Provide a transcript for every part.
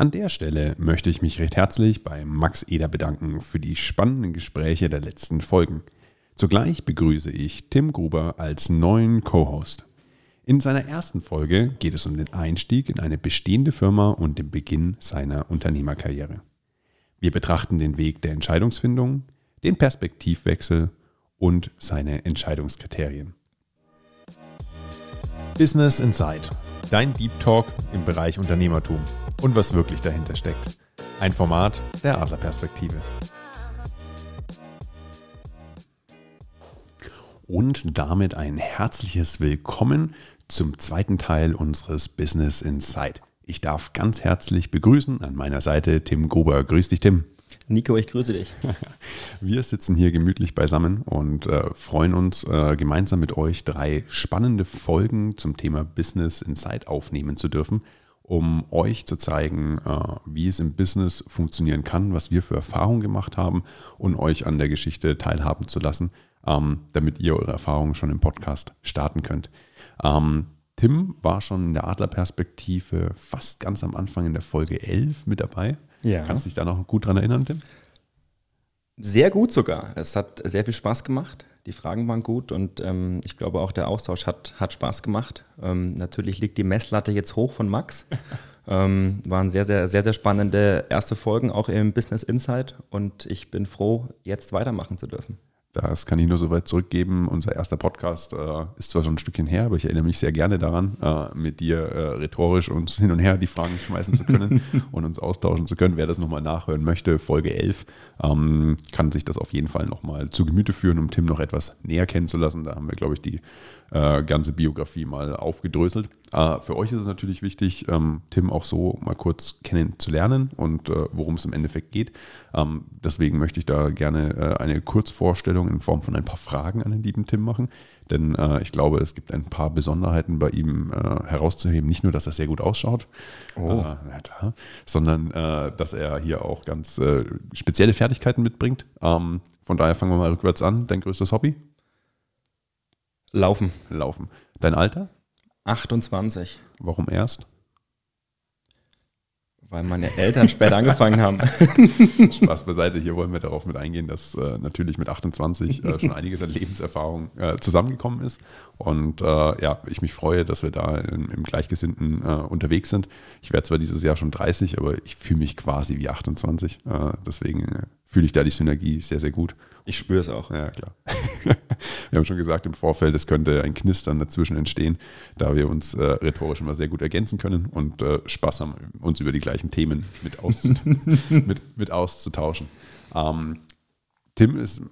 An der Stelle möchte ich mich recht herzlich bei Max Eder bedanken für die spannenden Gespräche der letzten Folgen. Zugleich begrüße ich Tim Gruber als neuen Co-Host. In seiner ersten Folge geht es um den Einstieg in eine bestehende Firma und den Beginn seiner Unternehmerkarriere. Wir betrachten den Weg der Entscheidungsfindung, den Perspektivwechsel und seine Entscheidungskriterien. Business Insight, dein Deep Talk im Bereich Unternehmertum und was wirklich dahinter steckt. Ein Format der Adlerperspektive. Und damit ein herzliches Willkommen zum zweiten Teil unseres Business Insight. Ich darf ganz herzlich begrüßen an meiner Seite Tim Gruber. Grüß dich, Tim. Nico, ich grüße dich. Wir sitzen hier gemütlich beisammen und äh, freuen uns, äh, gemeinsam mit euch drei spannende Folgen zum Thema Business Insight aufnehmen zu dürfen, um euch zu zeigen, äh, wie es im Business funktionieren kann, was wir für Erfahrungen gemacht haben und euch an der Geschichte teilhaben zu lassen, ähm, damit ihr eure Erfahrungen schon im Podcast starten könnt. Ähm, Tim war schon in der Adlerperspektive fast ganz am Anfang in der Folge 11 mit dabei. Ja. Kannst du dich da noch gut dran erinnern, Tim? Sehr gut sogar. Es hat sehr viel Spaß gemacht. Die Fragen waren gut und ähm, ich glaube auch der Austausch hat, hat Spaß gemacht. Ähm, natürlich liegt die Messlatte jetzt hoch von Max. ähm, waren sehr, sehr, sehr, sehr spannende erste Folgen auch im Business Insight und ich bin froh, jetzt weitermachen zu dürfen. Das kann ich nur so weit zurückgeben. Unser erster Podcast äh, ist zwar schon ein Stückchen her, aber ich erinnere mich sehr gerne daran, äh, mit dir äh, rhetorisch uns hin und her die Fragen schmeißen zu können und uns austauschen zu können. Wer das nochmal nachhören möchte, Folge 11, ähm, kann sich das auf jeden Fall nochmal zu Gemüte führen, um Tim noch etwas näher kennenzulassen. Da haben wir, glaube ich, die äh, ganze Biografie mal aufgedröselt. Äh, für euch ist es natürlich wichtig, ähm, Tim auch so mal kurz kennenzulernen und äh, worum es im Endeffekt geht. Ähm, deswegen möchte ich da gerne äh, eine Kurzvorstellung in Form von ein paar Fragen an den lieben Tim machen. Denn äh, ich glaube, es gibt ein paar Besonderheiten bei ihm herauszuheben. Nicht nur, dass er sehr gut ausschaut, oh. da, sondern dass er hier auch ganz spezielle Fertigkeiten mitbringt. Ähm, von daher fangen wir mal rückwärts an. Dein größtes Hobby? Laufen. Laufen. Dein Alter? 28. Warum erst? Weil meine Eltern später angefangen haben. Spaß beiseite. Hier wollen wir darauf mit eingehen, dass äh, natürlich mit 28 äh, schon einiges an Lebenserfahrung äh, zusammengekommen ist. Und äh, ja, ich mich freue, dass wir da im, im Gleichgesinnten äh, unterwegs sind. Ich werde zwar dieses Jahr schon 30, aber ich fühle mich quasi wie 28. Äh, deswegen fühle ich da die Synergie sehr, sehr gut. Ich spüre es auch. Ja, klar. wir haben schon gesagt im Vorfeld, es könnte ein Knistern dazwischen entstehen, da wir uns äh, rhetorisch immer sehr gut ergänzen können und äh, Spaß haben, uns über die gleichen Themen mit, auszut mit, mit auszutauschen. Ähm, Tim ist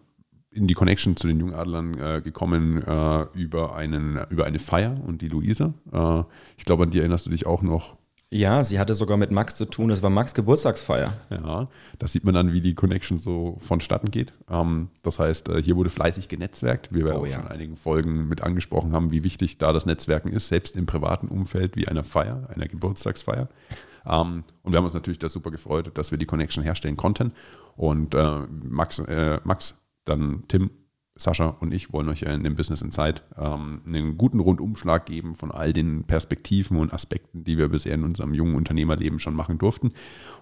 in die Connection zu den Jungadlern äh, gekommen äh, über, einen, über eine Feier und die Luisa. Äh, ich glaube, an die erinnerst du dich auch noch ja, sie hatte sogar mit Max zu tun. Es war Max Geburtstagsfeier. Ja, das sieht man dann, wie die Connection so vonstatten geht. Ähm, das heißt, äh, hier wurde fleißig genetzwerkt. Wir werden oh, auch ja. schon in einigen Folgen mit angesprochen haben, wie wichtig da das Netzwerken ist, selbst im privaten Umfeld wie einer Feier, einer Geburtstagsfeier. Ähm, und wir haben uns natürlich da super gefreut, dass wir die Connection herstellen konnten. Und äh, Max, äh, Max, dann Tim Sascha und ich wollen euch in dem Business in Zeit ähm, einen guten Rundumschlag geben von all den Perspektiven und Aspekten, die wir bisher in unserem jungen Unternehmerleben schon machen durften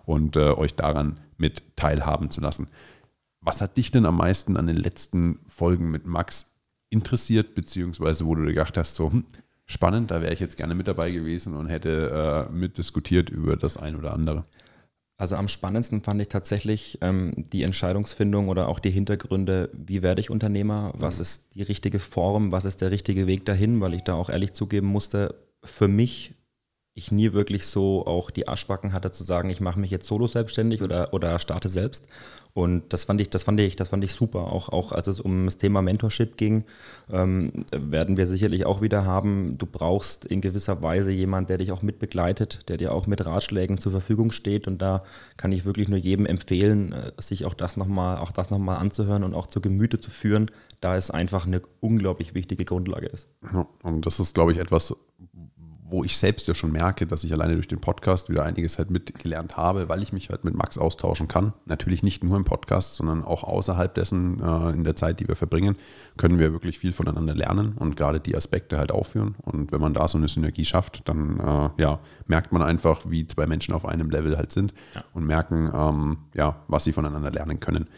und äh, euch daran mit teilhaben zu lassen. Was hat dich denn am meisten an den letzten Folgen mit Max interessiert, beziehungsweise wo du gedacht hast, so hm, spannend, da wäre ich jetzt gerne mit dabei gewesen und hätte äh, mitdiskutiert über das ein oder andere? Also am spannendsten fand ich tatsächlich ähm, die Entscheidungsfindung oder auch die Hintergründe, wie werde ich Unternehmer, was mhm. ist die richtige Form, was ist der richtige Weg dahin, weil ich da auch ehrlich zugeben musste, für mich ich nie wirklich so auch die Arschbacken hatte zu sagen, ich mache mich jetzt solo selbstständig oder, oder starte selbst. Und das fand ich, das fand ich, das fand ich super. Auch, auch als es um das Thema Mentorship ging, ähm, werden wir sicherlich auch wieder haben. Du brauchst in gewisser Weise jemanden, der dich auch mit begleitet, der dir auch mit Ratschlägen zur Verfügung steht. Und da kann ich wirklich nur jedem empfehlen, äh, sich auch das nochmal, auch das nochmal anzuhören und auch zu Gemüte zu führen, da es einfach eine unglaublich wichtige Grundlage ist. Ja, und das ist, glaube ich, etwas, wo ich selbst ja schon merke, dass ich alleine durch den Podcast wieder einiges halt mitgelernt habe, weil ich mich halt mit Max austauschen kann. Natürlich nicht nur im Podcast, sondern auch außerhalb dessen, äh, in der Zeit, die wir verbringen, können wir wirklich viel voneinander lernen und gerade die Aspekte halt aufführen. Und wenn man da so eine Synergie schafft, dann äh, ja, merkt man einfach, wie zwei Menschen auf einem Level halt sind ja. und merken, ähm, ja, was sie voneinander lernen können.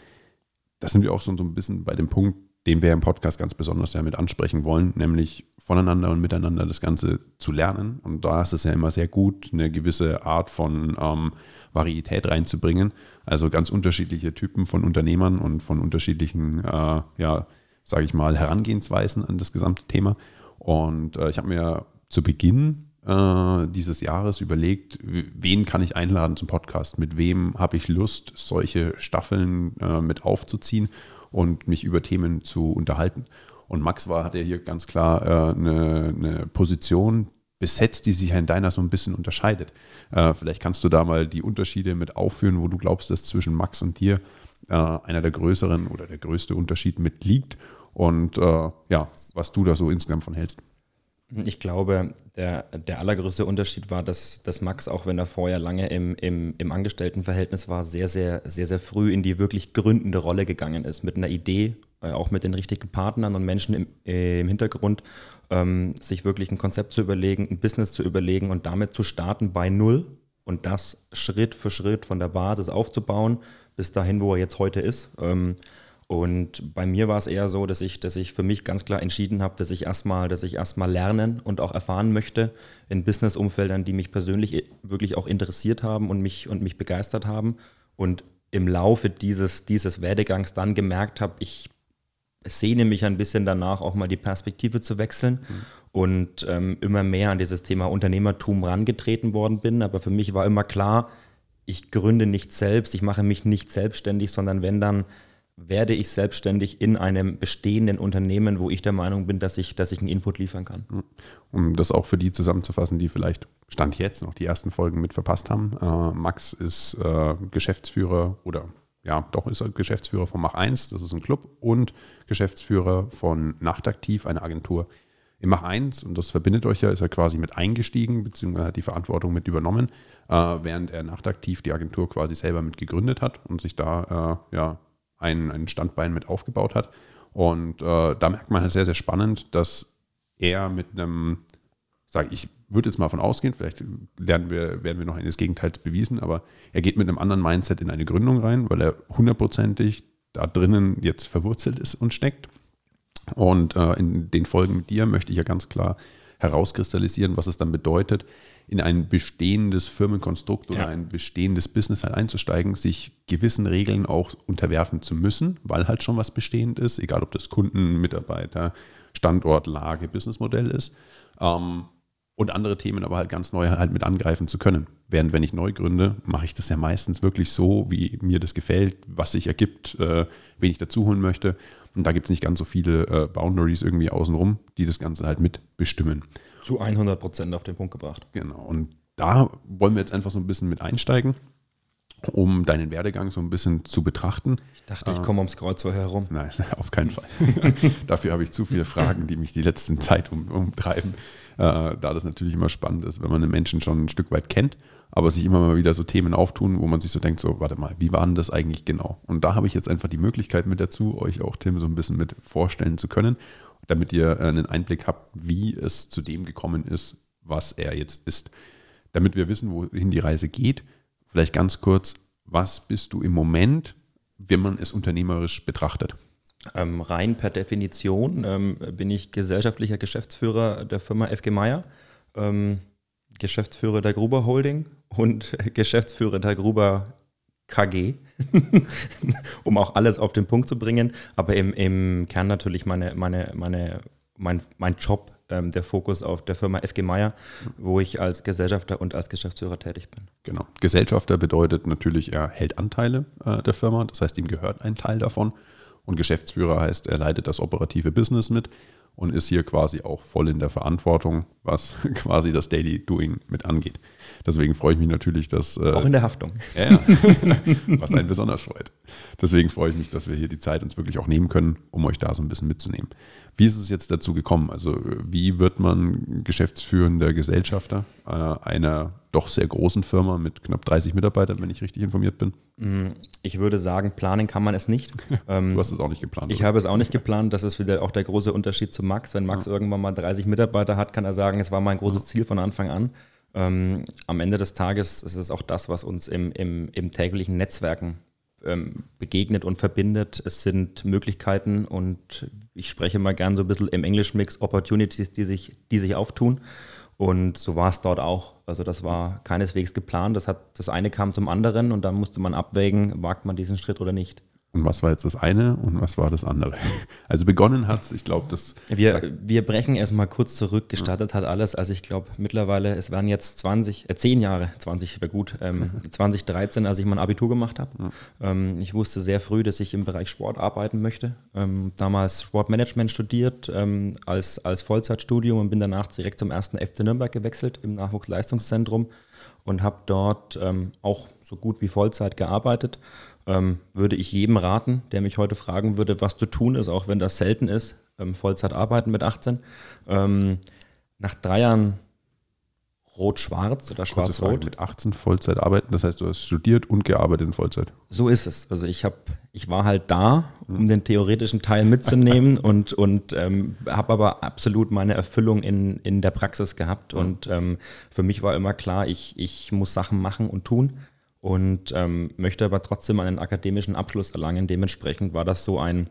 Das sind wir auch schon so ein bisschen bei dem Punkt, den wir im Podcast ganz besonders ja mit ansprechen wollen, nämlich voneinander und miteinander das Ganze zu lernen. Und da ist es ja immer sehr gut, eine gewisse Art von ähm, Varietät reinzubringen. Also ganz unterschiedliche Typen von Unternehmern und von unterschiedlichen, äh, ja, sage ich mal, Herangehensweisen an das gesamte Thema. Und äh, ich habe mir zu Beginn äh, dieses Jahres überlegt, wen kann ich einladen zum Podcast? Mit wem habe ich Lust, solche Staffeln äh, mit aufzuziehen? Und mich über Themen zu unterhalten. Und Max war, hat ja hier ganz klar äh, eine, eine, Position besetzt, die sich in deiner so ein bisschen unterscheidet. Äh, vielleicht kannst du da mal die Unterschiede mit aufführen, wo du glaubst, dass zwischen Max und dir äh, einer der größeren oder der größte Unterschied mit liegt und äh, ja, was du da so insgesamt von hältst. Ich glaube, der, der allergrößte Unterschied war, dass, dass Max, auch wenn er vorher lange im, im, im Angestelltenverhältnis war, sehr, sehr, sehr, sehr früh in die wirklich gründende Rolle gegangen ist. Mit einer Idee, äh, auch mit den richtigen Partnern und Menschen im, äh, im Hintergrund, ähm, sich wirklich ein Konzept zu überlegen, ein Business zu überlegen und damit zu starten bei Null und das Schritt für Schritt von der Basis aufzubauen, bis dahin, wo er jetzt heute ist. Ähm, und bei mir war es eher so, dass ich, dass ich für mich ganz klar entschieden habe, dass ich erstmal, dass ich erstmal lernen und auch erfahren möchte in Business-Umfeldern, die mich persönlich wirklich auch interessiert haben und mich, und mich begeistert haben. Und im Laufe dieses, dieses Werdegangs dann gemerkt habe, ich sehne mich ein bisschen danach, auch mal die Perspektive zu wechseln mhm. und ähm, immer mehr an dieses Thema Unternehmertum rangetreten worden bin. Aber für mich war immer klar, ich gründe nicht selbst, ich mache mich nicht selbstständig, sondern wenn dann werde ich selbstständig in einem bestehenden Unternehmen, wo ich der Meinung bin, dass ich, dass ich einen Input liefern kann. Um das auch für die zusammenzufassen, die vielleicht Stand jetzt noch die ersten Folgen mit verpasst haben. Äh, Max ist äh, Geschäftsführer oder ja, doch ist er Geschäftsführer von Mach 1, das ist ein Club, und Geschäftsführer von Nachtaktiv, eine Agentur. Im Mach 1, und das verbindet euch ja, ist er quasi mit eingestiegen, beziehungsweise hat die Verantwortung mit übernommen, äh, während er Nachtaktiv die Agentur quasi selber mit gegründet hat und sich da äh, ja ein, ein Standbein mit aufgebaut hat. Und äh, da merkt man halt sehr, sehr spannend, dass er mit einem, sage ich, würde jetzt mal von ausgehen, vielleicht lernen wir, werden wir noch eines Gegenteils bewiesen, aber er geht mit einem anderen Mindset in eine Gründung rein, weil er hundertprozentig da drinnen jetzt verwurzelt ist und steckt. Und äh, in den Folgen mit dir möchte ich ja ganz klar herauskristallisieren, was es dann bedeutet, in ein bestehendes Firmenkonstrukt oder ja. ein bestehendes Business halt einzusteigen, sich gewissen Regeln auch unterwerfen zu müssen, weil halt schon was bestehend ist, egal ob das Kunden, Mitarbeiter, Standort, Lage, Businessmodell ist. Ähm, und andere Themen aber halt ganz neu halt mit angreifen zu können. Während wenn ich neu gründe, mache ich das ja meistens wirklich so, wie mir das gefällt, was sich ergibt, äh, wen ich dazu holen möchte. Und da gibt es nicht ganz so viele äh, Boundaries irgendwie außenrum, die das Ganze halt mitbestimmen. Zu 100 Prozent auf den Punkt gebracht. Genau. Und da wollen wir jetzt einfach so ein bisschen mit einsteigen, um deinen Werdegang so ein bisschen zu betrachten. Ich dachte, ich komme ums Kreuz vorher herum. Nein, auf keinen Fall. Dafür habe ich zu viele Fragen, die mich die letzten Zeit um, umtreiben. Äh, da das natürlich immer spannend ist, wenn man einen Menschen schon ein Stück weit kennt, aber sich immer mal wieder so Themen auftun, wo man sich so denkt, so, warte mal, wie war denn das eigentlich genau? Und da habe ich jetzt einfach die Möglichkeit mit dazu, euch auch Tim so ein bisschen mit vorstellen zu können, damit ihr äh, einen Einblick habt, wie es zu dem gekommen ist, was er jetzt ist. Damit wir wissen, wohin die Reise geht, vielleicht ganz kurz, was bist du im Moment, wenn man es unternehmerisch betrachtet? Ähm, rein per Definition ähm, bin ich gesellschaftlicher Geschäftsführer der Firma FG Meier, ähm, Geschäftsführer der Gruber Holding und Geschäftsführer der Gruber KG, um auch alles auf den Punkt zu bringen. Aber im, im Kern natürlich meine, meine, meine, mein, mein Job, ähm, der Fokus auf der Firma FG Meier, wo ich als Gesellschafter und als Geschäftsführer tätig bin. Genau. Gesellschafter bedeutet natürlich, er hält Anteile äh, der Firma, das heißt, ihm gehört ein Teil davon. Und Geschäftsführer heißt, er leitet das operative Business mit und ist hier quasi auch voll in der Verantwortung, was quasi das Daily Doing mit angeht. Deswegen freue ich mich natürlich, dass. Äh, Auch in der Haftung. Ja, ja. was einen besonders freut. Deswegen freue ich mich, dass wir hier die Zeit uns wirklich auch nehmen können, um euch da so ein bisschen mitzunehmen. Wie ist es jetzt dazu gekommen? Also, wie wird man geschäftsführender Gesellschafter äh, einer doch sehr großen Firma mit knapp 30 Mitarbeitern, wenn ich richtig informiert bin? Mm, ich würde sagen, planen kann man es nicht. du hast es auch nicht geplant. Ich oder? habe es auch nicht geplant. Das ist wieder auch der große Unterschied zu Max. Wenn Max ja. irgendwann mal 30 Mitarbeiter hat, kann er sagen, es war mein großes Ziel von Anfang an. Ähm, am Ende des Tages ist es auch das, was uns im, im, im täglichen Netzwerken ähm, begegnet und verbindet. Es sind Möglichkeiten und ich spreche mal gern so ein bisschen im Englisch-Mix Opportunities, die sich, die sich auftun. Und so war es dort auch. Also das war keineswegs geplant. Das, hat, das eine kam zum anderen und dann musste man abwägen, wagt man diesen Schritt oder nicht. Und was war jetzt das eine und was war das andere? Also begonnen hat es, ich glaube, das. Wir, wir brechen erstmal kurz zurück. Gestartet hat alles, also ich glaube mittlerweile, es waren jetzt 20, äh, 10 Jahre, 20 wäre gut, ähm, 2013, als ich mein Abitur gemacht habe. Ja. Ähm, ich wusste sehr früh, dass ich im Bereich Sport arbeiten möchte. Ähm, damals Sportmanagement studiert ähm, als, als Vollzeitstudium und bin danach direkt zum ersten FC Nürnberg gewechselt im Nachwuchsleistungszentrum und habe dort ähm, auch so gut wie Vollzeit gearbeitet ähm, würde ich jedem raten, der mich heute fragen würde, was zu tun ist, auch wenn das selten ist, ähm, Vollzeit arbeiten mit 18. Ähm, nach drei Jahren Rot-Schwarz oder Schwarz-Rot. Mit 18 Vollzeit arbeiten, das heißt, du hast studiert und gearbeitet in Vollzeit. So ist es. Also ich habe, ich war halt da, um mhm. den theoretischen Teil mitzunehmen und, und ähm, habe aber absolut meine Erfüllung in, in der Praxis gehabt. Mhm. Und ähm, für mich war immer klar, ich, ich muss Sachen machen und tun und ähm, möchte aber trotzdem einen akademischen Abschluss erlangen. Dementsprechend war das so ein,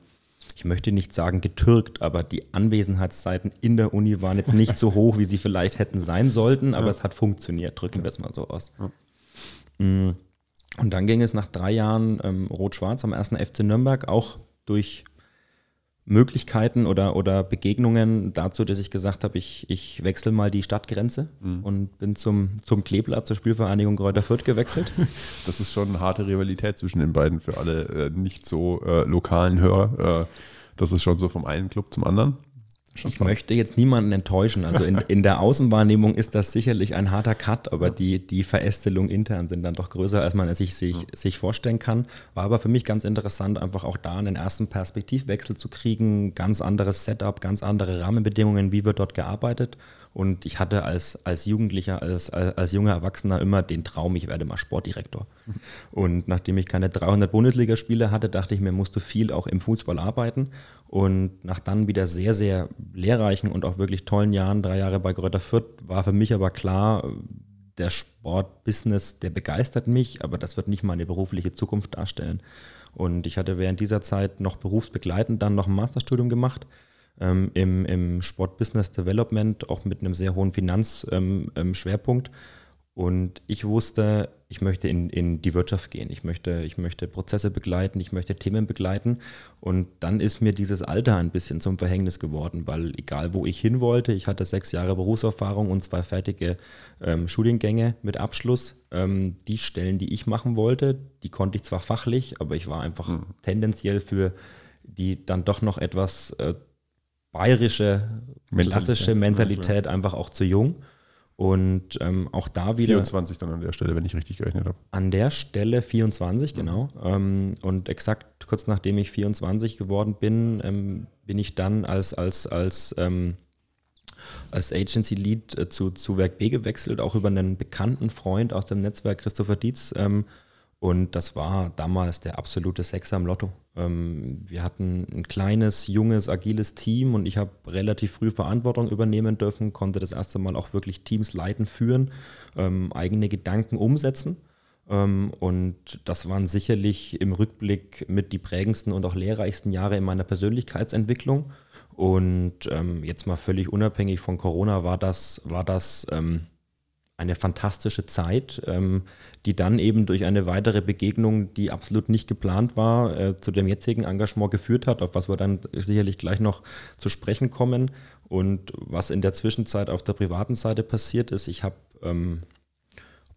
ich möchte nicht sagen getürkt, aber die Anwesenheitszeiten in der Uni waren jetzt nicht so hoch, wie sie vielleicht hätten sein sollten, aber ja. es hat funktioniert, drücken wir es mal so aus. Ja. Mm. Und dann ging es nach drei Jahren ähm, Rot-Schwarz am ersten FC Nürnberg auch durch Möglichkeiten oder, oder Begegnungen dazu, dass ich gesagt habe, ich, ich wechsle mal die Stadtgrenze mhm. und bin zum, zum Kleeblatt zur Spielvereinigung Kräuter Fürth gewechselt. Das ist schon eine harte Rivalität zwischen den beiden für alle äh, nicht so äh, lokalen Hörer. Äh, das ist schon so vom einen Club zum anderen. Ich möchte jetzt niemanden enttäuschen. Also in, in der Außenwahrnehmung ist das sicherlich ein harter Cut, aber die, die Verästelungen intern sind dann doch größer, als man es sich, sich, sich vorstellen kann. War aber für mich ganz interessant, einfach auch da einen ersten Perspektivwechsel zu kriegen, ganz anderes Setup, ganz andere Rahmenbedingungen, wie wird dort gearbeitet. Und ich hatte als, als Jugendlicher, als, als, als junger Erwachsener immer den Traum, ich werde mal Sportdirektor. Und nachdem ich keine 300 Bundesligaspiele hatte, dachte ich mir, musst du viel auch im Fußball arbeiten. Und nach dann wieder sehr, sehr lehrreichen und auch wirklich tollen Jahren, drei Jahre bei Greuther Fürth, war für mich aber klar, der Sportbusiness, der begeistert mich, aber das wird nicht meine berufliche Zukunft darstellen. Und ich hatte während dieser Zeit noch berufsbegleitend dann noch ein Masterstudium gemacht ähm, im, im Sport Business Development, auch mit einem sehr hohen Finanzschwerpunkt. Ähm, ähm und ich wusste, ich möchte in, in die Wirtschaft gehen, ich möchte, ich möchte Prozesse begleiten, ich möchte Themen begleiten. Und dann ist mir dieses Alter ein bisschen zum Verhängnis geworden, weil egal wo ich hin wollte, ich hatte sechs Jahre Berufserfahrung und zwei fertige ähm, Studiengänge mit Abschluss. Ähm, die Stellen, die ich machen wollte, die konnte ich zwar fachlich, aber ich war einfach mhm. tendenziell für die dann doch noch etwas äh, bayerische, klassische Mentalität ja, einfach auch zu jung. Und ähm, auch da wieder. 24 dann an der Stelle, wenn ich richtig gerechnet habe. An der Stelle 24, mhm. genau. Ähm, und exakt kurz nachdem ich 24 geworden bin, ähm, bin ich dann als, als, als, ähm, als Agency Lead äh, zu, zu Werk B gewechselt, auch über einen bekannten Freund aus dem Netzwerk, Christopher Dietz. Und das war damals der absolute Sechser im Lotto. Ähm, wir hatten ein kleines, junges, agiles Team und ich habe relativ früh Verantwortung übernehmen dürfen, konnte das erste Mal auch wirklich Teams leiten, führen, ähm, eigene Gedanken umsetzen. Ähm, und das waren sicherlich im Rückblick mit die prägendsten und auch lehrreichsten Jahre in meiner Persönlichkeitsentwicklung. Und jetzt mal völlig unabhängig von Corona war das, war das eine fantastische Zeit, ähm, die dann eben durch eine weitere Begegnung, die absolut nicht geplant war, äh, zu dem jetzigen Engagement geführt hat, auf was wir dann sicherlich gleich noch zu sprechen kommen. Und was in der Zwischenzeit auf der privaten Seite passiert ist, ich habe, ähm,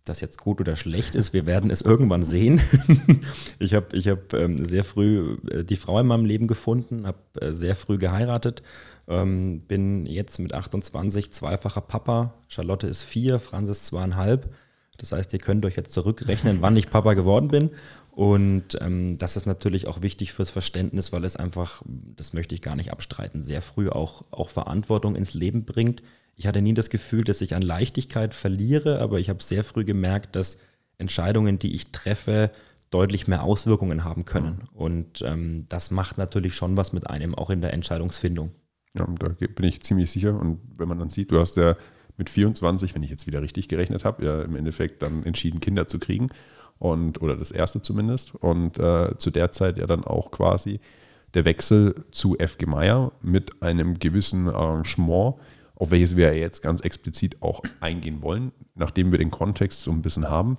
das jetzt gut oder schlecht ist, wir werden es irgendwann sehen. ich habe ich hab, ähm, sehr früh äh, die Frau in meinem Leben gefunden, habe äh, sehr früh geheiratet ähm, bin jetzt mit 28 zweifacher Papa. Charlotte ist vier, Franz ist zweieinhalb. Das heißt, ihr könnt euch jetzt zurückrechnen, wann ich Papa geworden bin. Und ähm, das ist natürlich auch wichtig fürs Verständnis, weil es einfach, das möchte ich gar nicht abstreiten, sehr früh auch, auch Verantwortung ins Leben bringt. Ich hatte nie das Gefühl, dass ich an Leichtigkeit verliere, aber ich habe sehr früh gemerkt, dass Entscheidungen, die ich treffe, deutlich mehr Auswirkungen haben können. Und ähm, das macht natürlich schon was mit einem, auch in der Entscheidungsfindung. Ja, da bin ich ziemlich sicher. Und wenn man dann sieht, du hast ja mit 24, wenn ich jetzt wieder richtig gerechnet habe, ja im Endeffekt dann entschieden, Kinder zu kriegen. Und, oder das erste zumindest. Und äh, zu der Zeit ja dann auch quasi der Wechsel zu FG Meier mit einem gewissen Arrangement, auf welches wir jetzt ganz explizit auch eingehen wollen, nachdem wir den Kontext so ein bisschen haben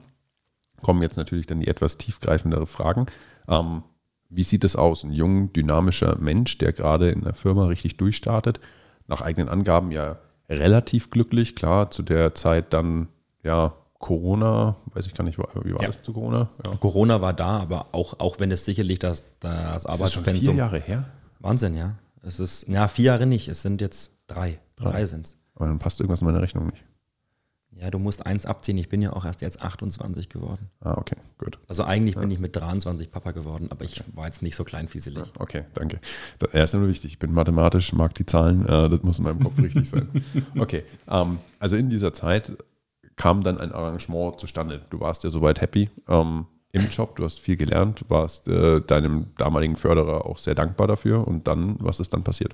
kommen jetzt natürlich dann die etwas tiefgreifendere Fragen. Ähm, wie sieht es aus? Ein jung, dynamischer Mensch, der gerade in der Firma richtig durchstartet, nach eigenen Angaben ja relativ glücklich. Klar, zu der Zeit dann ja Corona, weiß ich gar nicht, wie war ja. das zu Corona? Ja. Corona war da, aber auch, auch wenn es sicherlich das, das Arbeitspensum. Ist das schon vier Jahre her? Wahnsinn, ja. Es ist, ja, vier Jahre nicht, es sind jetzt drei. Drei, drei sind es. Aber dann passt irgendwas in meiner Rechnung nicht. Ja, du musst eins abziehen. Ich bin ja auch erst jetzt 28 geworden. Ah, okay, gut. Also eigentlich ja. bin ich mit 23 Papa geworden, aber ich war jetzt nicht so kleinfieselig. Ja, okay, danke. Er ist ja nur wichtig. Ich bin mathematisch, mag die Zahlen. Äh, das muss in meinem Kopf richtig sein. Okay, ähm, also in dieser Zeit kam dann ein Arrangement zustande. Du warst ja soweit happy ähm, im Job, du hast viel gelernt, warst äh, deinem damaligen Förderer auch sehr dankbar dafür. Und dann, was ist dann passiert?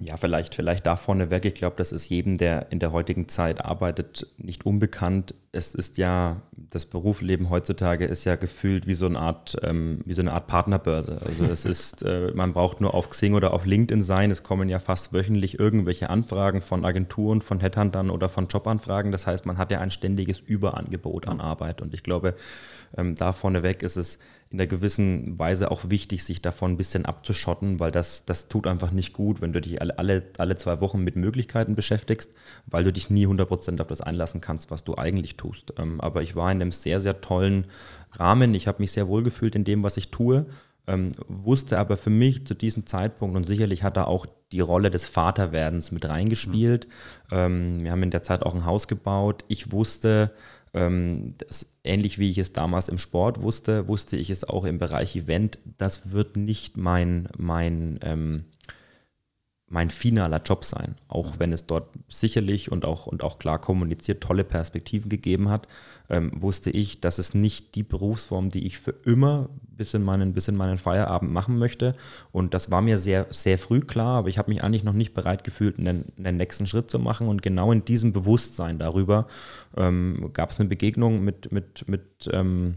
Ja, vielleicht, vielleicht da vorneweg. Ich glaube, das ist jedem, der in der heutigen Zeit arbeitet, nicht unbekannt. Es ist ja, das Berufsleben heutzutage ist ja gefühlt wie so eine Art, ähm, wie so eine Art Partnerbörse. Also es ist, äh, man braucht nur auf Xing oder auf LinkedIn sein. Es kommen ja fast wöchentlich irgendwelche Anfragen von Agenturen, von Headhuntern oder von Jobanfragen. Das heißt, man hat ja ein ständiges Überangebot an Arbeit. Und ich glaube, ähm, da vorneweg ist es in einer gewissen Weise auch wichtig, sich davon ein bisschen abzuschotten, weil das, das tut einfach nicht gut, wenn du dich alle, alle, alle zwei Wochen mit Möglichkeiten beschäftigst, weil du dich nie 100% auf das einlassen kannst, was du eigentlich tust. Ähm, aber ich war in einem sehr, sehr tollen Rahmen. Ich habe mich sehr wohl gefühlt in dem, was ich tue. Ähm, wusste aber für mich zu diesem Zeitpunkt und sicherlich hat da auch die Rolle des Vaterwerdens mit reingespielt. Mhm. Ähm, wir haben in der Zeit auch ein Haus gebaut. Ich wusste, das, ähnlich wie ich es damals im Sport wusste, wusste ich es auch im Bereich Event. Das wird nicht mein, mein, ähm, mein finaler Job sein, auch wenn es dort sicherlich und auch, und auch klar kommuniziert tolle Perspektiven gegeben hat ähm, wusste ich, dass es nicht die Berufsform, die ich für immer bis in meinen, bis in meinen Feierabend machen möchte. Und das war mir sehr, sehr früh klar, aber ich habe mich eigentlich noch nicht bereit gefühlt, einen, einen nächsten Schritt zu machen. Und genau in diesem Bewusstsein darüber ähm, gab es eine Begegnung mit, mit, mit ähm,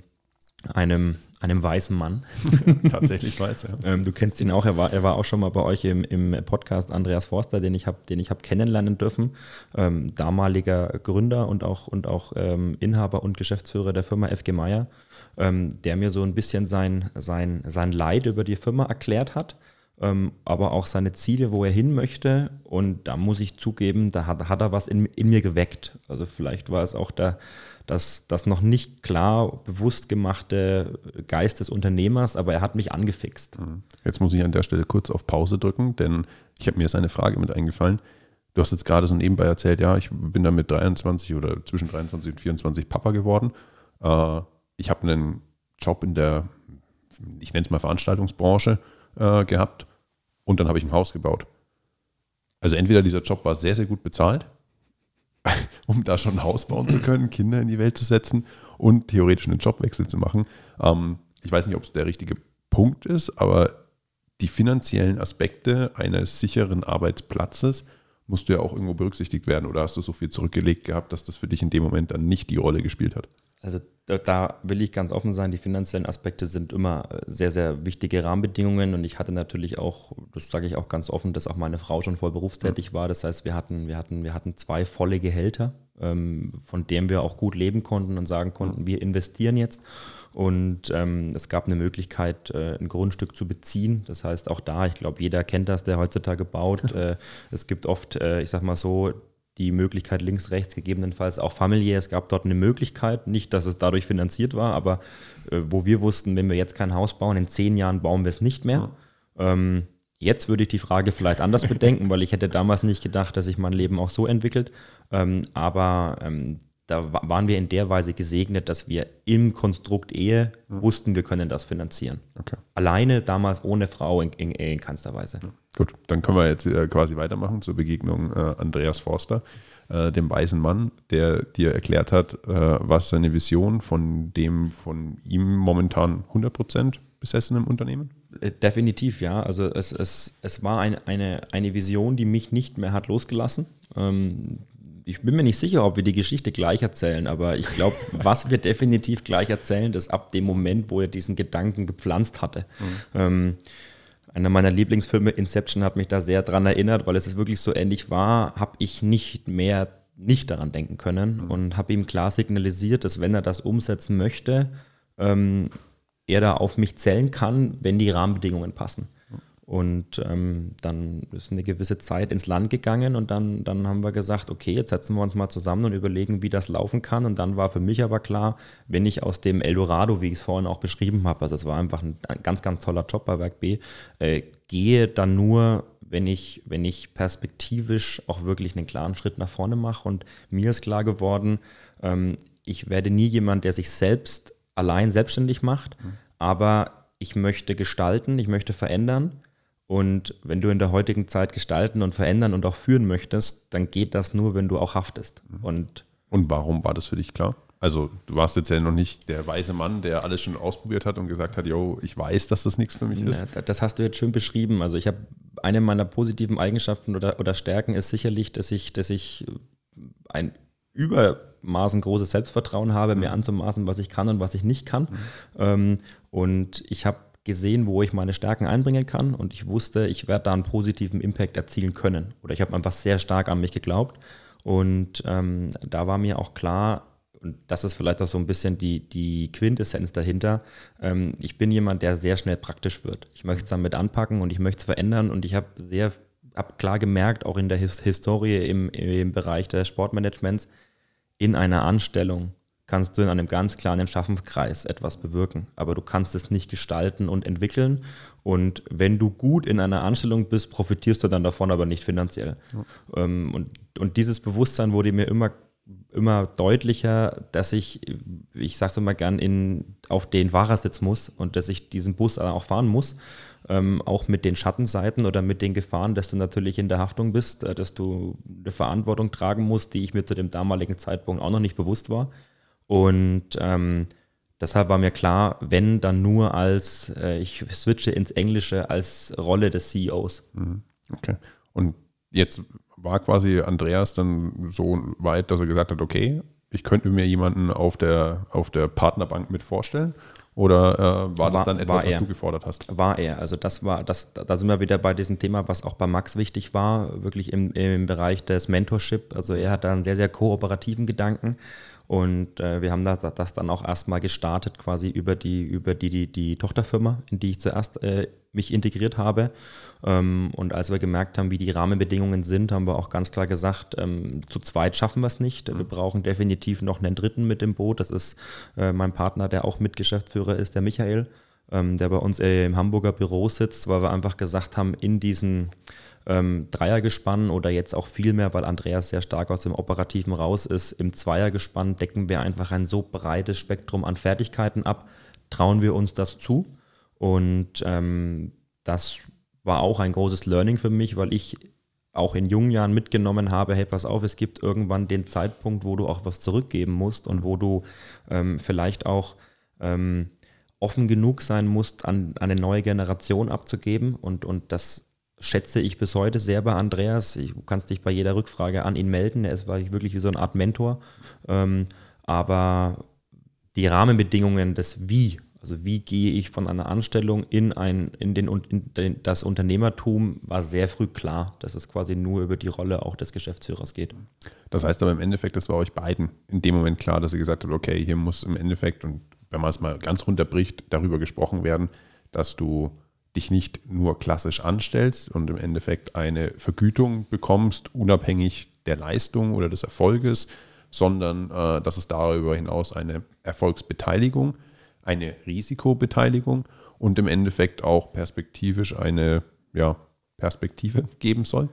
einem einem weißen Mann. Tatsächlich weiß, ja. Ähm, du kennst ihn auch, er war, er war auch schon mal bei euch im, im Podcast Andreas Forster, den ich habe hab kennenlernen dürfen. Ähm, damaliger Gründer und auch, und auch ähm, Inhaber und Geschäftsführer der Firma FG Meier, ähm, der mir so ein bisschen sein, sein, sein Leid über die Firma erklärt hat. Ähm, aber auch seine Ziele, wo er hin möchte. Und da muss ich zugeben, da hat, hat er was in, in mir geweckt. Also vielleicht war es auch der, das, das noch nicht klar bewusst gemachte Geist des Unternehmers, aber er hat mich angefixt. Mhm. Jetzt muss ich an der Stelle kurz auf Pause drücken, denn ich habe mir jetzt eine Frage mit eingefallen. Du hast jetzt gerade so nebenbei erzählt, ja, ich bin dann mit 23 oder zwischen 23 und 24 Papa geworden. Äh, ich habe einen Job in der, ich nenne es mal Veranstaltungsbranche äh, gehabt und dann habe ich ein Haus gebaut. Also entweder dieser Job war sehr, sehr gut bezahlt um da schon ein Haus bauen zu können, Kinder in die Welt zu setzen und theoretisch einen Jobwechsel zu machen. Ähm, ich weiß nicht, ob es der richtige Punkt ist, aber die finanziellen Aspekte eines sicheren Arbeitsplatzes musst du ja auch irgendwo berücksichtigt werden. Oder hast du so viel zurückgelegt gehabt, dass das für dich in dem Moment dann nicht die Rolle gespielt hat? Also da will ich ganz offen sein, die finanziellen Aspekte sind immer äh, sehr, sehr wichtige Rahmenbedingungen und ich hatte natürlich auch, das sage ich auch ganz offen, dass auch meine Frau schon voll berufstätig war. Das heißt, wir hatten, wir hatten, wir hatten zwei volle Gehälter, ähm, von denen wir auch gut leben konnten und sagen konnten, wir investieren jetzt. Und ähm, es gab eine Möglichkeit, äh, ein Grundstück zu beziehen. Das heißt, auch da, ich glaube, jeder kennt das, der heutzutage baut. Äh, es gibt oft, äh, ich sag mal so, die Möglichkeit links, rechts, gegebenenfalls auch familiär. Es gab dort eine Möglichkeit, nicht, dass es dadurch finanziert war, aber äh, wo wir wussten, wenn wir jetzt kein Haus bauen, in zehn Jahren bauen wir es nicht mehr. Ja. Ähm, jetzt würde ich die Frage vielleicht anders bedenken, weil ich hätte damals nicht gedacht, dass sich mein Leben auch so entwickelt. Ähm, aber ähm, da waren wir in der Weise gesegnet, dass wir im Konstrukt Ehe mhm. wussten, wir können das finanzieren. Okay. Alleine damals ohne Frau in, in, in keinster Weise. Ja. Gut, dann können wir jetzt äh, quasi weitermachen zur Begegnung äh, Andreas Forster, äh, dem weisen Mann, der dir erklärt hat, äh, was seine Vision von dem von ihm momentan 100% besessenen Unternehmen? Äh, definitiv, ja. Also es, es, es war ein, eine, eine Vision, die mich nicht mehr hat losgelassen. Ähm, ich bin mir nicht sicher, ob wir die Geschichte gleich erzählen, aber ich glaube, was wir definitiv gleich erzählen, ist ab dem Moment, wo er diesen Gedanken gepflanzt hatte. Mhm. Ähm, einer meiner Lieblingsfilme, Inception, hat mich da sehr dran erinnert, weil es wirklich so ähnlich war, habe ich nicht mehr nicht daran denken können mhm. und habe ihm klar signalisiert, dass wenn er das umsetzen möchte, ähm, er da auf mich zählen kann, wenn die Rahmenbedingungen passen. Und ähm, dann ist eine gewisse Zeit ins Land gegangen und dann, dann haben wir gesagt, okay, jetzt setzen wir uns mal zusammen und überlegen, wie das laufen kann. Und dann war für mich aber klar, wenn ich aus dem Eldorado, wie ich es vorhin auch beschrieben habe, also es war einfach ein, ein ganz, ganz toller Job bei Werk B, äh, gehe dann nur, wenn ich, wenn ich perspektivisch auch wirklich einen klaren Schritt nach vorne mache. Und mir ist klar geworden, ähm, ich werde nie jemand, der sich selbst allein selbstständig macht, mhm. aber ich möchte gestalten, ich möchte verändern und wenn du in der heutigen Zeit gestalten und verändern und auch führen möchtest, dann geht das nur, wenn du auch haftest. Mhm. Und, und warum war das für dich klar? Also du warst jetzt ja noch nicht der weise Mann, der alles schon ausprobiert hat und gesagt hat, yo, ich weiß, dass das nichts für mich ist. Ja, das hast du jetzt schön beschrieben. Also ich habe eine meiner positiven Eigenschaften oder, oder Stärken ist sicherlich, dass ich, dass ich ein übermaßen großes Selbstvertrauen habe, mhm. mir anzumaßen, was ich kann und was ich nicht kann. Mhm. Ähm, und ich habe gesehen, wo ich meine Stärken einbringen kann und ich wusste, ich werde da einen positiven Impact erzielen können. Oder ich habe einfach sehr stark an mich geglaubt und ähm, da war mir auch klar, und das ist vielleicht auch so ein bisschen die, die Quintessenz dahinter. Ähm, ich bin jemand, der sehr schnell praktisch wird. Ich möchte es damit anpacken und ich möchte es verändern und ich habe sehr, habe klar gemerkt, auch in der His Historie im, im Bereich des Sportmanagements, in einer Anstellung kannst du in einem ganz kleinen Schaffenskreis etwas bewirken. Aber du kannst es nicht gestalten und entwickeln. Und wenn du gut in einer Anstellung bist, profitierst du dann davon, aber nicht finanziell. Ja. Ähm, und, und dieses Bewusstsein wurde mir immer immer deutlicher, dass ich, ich sage es immer gern, in, auf den Fahrersitz muss und dass ich diesen Bus auch fahren muss, ähm, auch mit den Schattenseiten oder mit den Gefahren, dass du natürlich in der Haftung bist, äh, dass du eine Verantwortung tragen musst, die ich mir zu dem damaligen Zeitpunkt auch noch nicht bewusst war. Und ähm, deshalb war mir klar, wenn dann nur als, äh, ich switche ins Englische als Rolle des CEOs. Mhm. Okay. Und jetzt war quasi Andreas dann so weit, dass er gesagt hat, okay, ich könnte mir jemanden auf der, auf der Partnerbank mit vorstellen. Oder äh, war, das dann etwas, was du gefordert hast? War er. Also das war, das, da sind wir wieder bei diesem Thema, was auch bei Max wichtig war, wirklich im, im Bereich des Mentorship. Also er hat da einen sehr, sehr kooperativen Gedanken und äh, wir haben das, das, dann auch erstmal gestartet, quasi über die, über die, die, die Tochterfirma, in die ich zuerst äh, mich integriert habe. Ähm, und als wir gemerkt haben, wie die Rahmenbedingungen sind, haben wir auch ganz klar gesagt, ähm, zu zweit schaffen wir es nicht. Wir brauchen definitiv noch einen Dritten mit im Boot. Das ist äh, mein Partner, der auch Mitgeschäftsführer ist, der Michael, ähm, der bei uns äh, im Hamburger Büro sitzt, weil wir einfach gesagt haben, in diesen ähm, Dreiergespann oder jetzt auch viel mehr, weil Andreas sehr stark aus dem Operativen raus ist. Im Zweiergespann decken wir einfach ein so breites Spektrum an Fertigkeiten ab. Trauen wir uns das zu? Und ähm, das war auch ein großes Learning für mich, weil ich auch in jungen Jahren mitgenommen habe, hey, pass auf, es gibt irgendwann den Zeitpunkt, wo du auch was zurückgeben musst und wo du ähm, vielleicht auch ähm, offen genug sein musst, an, an, eine neue Generation abzugeben. Und, und das schätze ich bis heute sehr bei Andreas. Du kannst dich bei jeder Rückfrage an ihn melden. Er ist wirklich wie so eine Art Mentor. Ähm, aber die Rahmenbedingungen des Wie, also wie gehe ich von einer Anstellung in, ein, in, den, in den, das Unternehmertum, war sehr früh klar, dass es quasi nur über die Rolle auch des Geschäftsführers geht. Das heißt aber im Endeffekt, das war euch beiden in dem Moment klar, dass ihr gesagt habt, okay, hier muss im Endeffekt, und wenn man es mal ganz runterbricht, darüber gesprochen werden, dass du dich nicht nur klassisch anstellst und im Endeffekt eine Vergütung bekommst, unabhängig der Leistung oder des Erfolges, sondern äh, dass es darüber hinaus eine Erfolgsbeteiligung, eine Risikobeteiligung und im Endeffekt auch perspektivisch eine ja, Perspektive geben soll?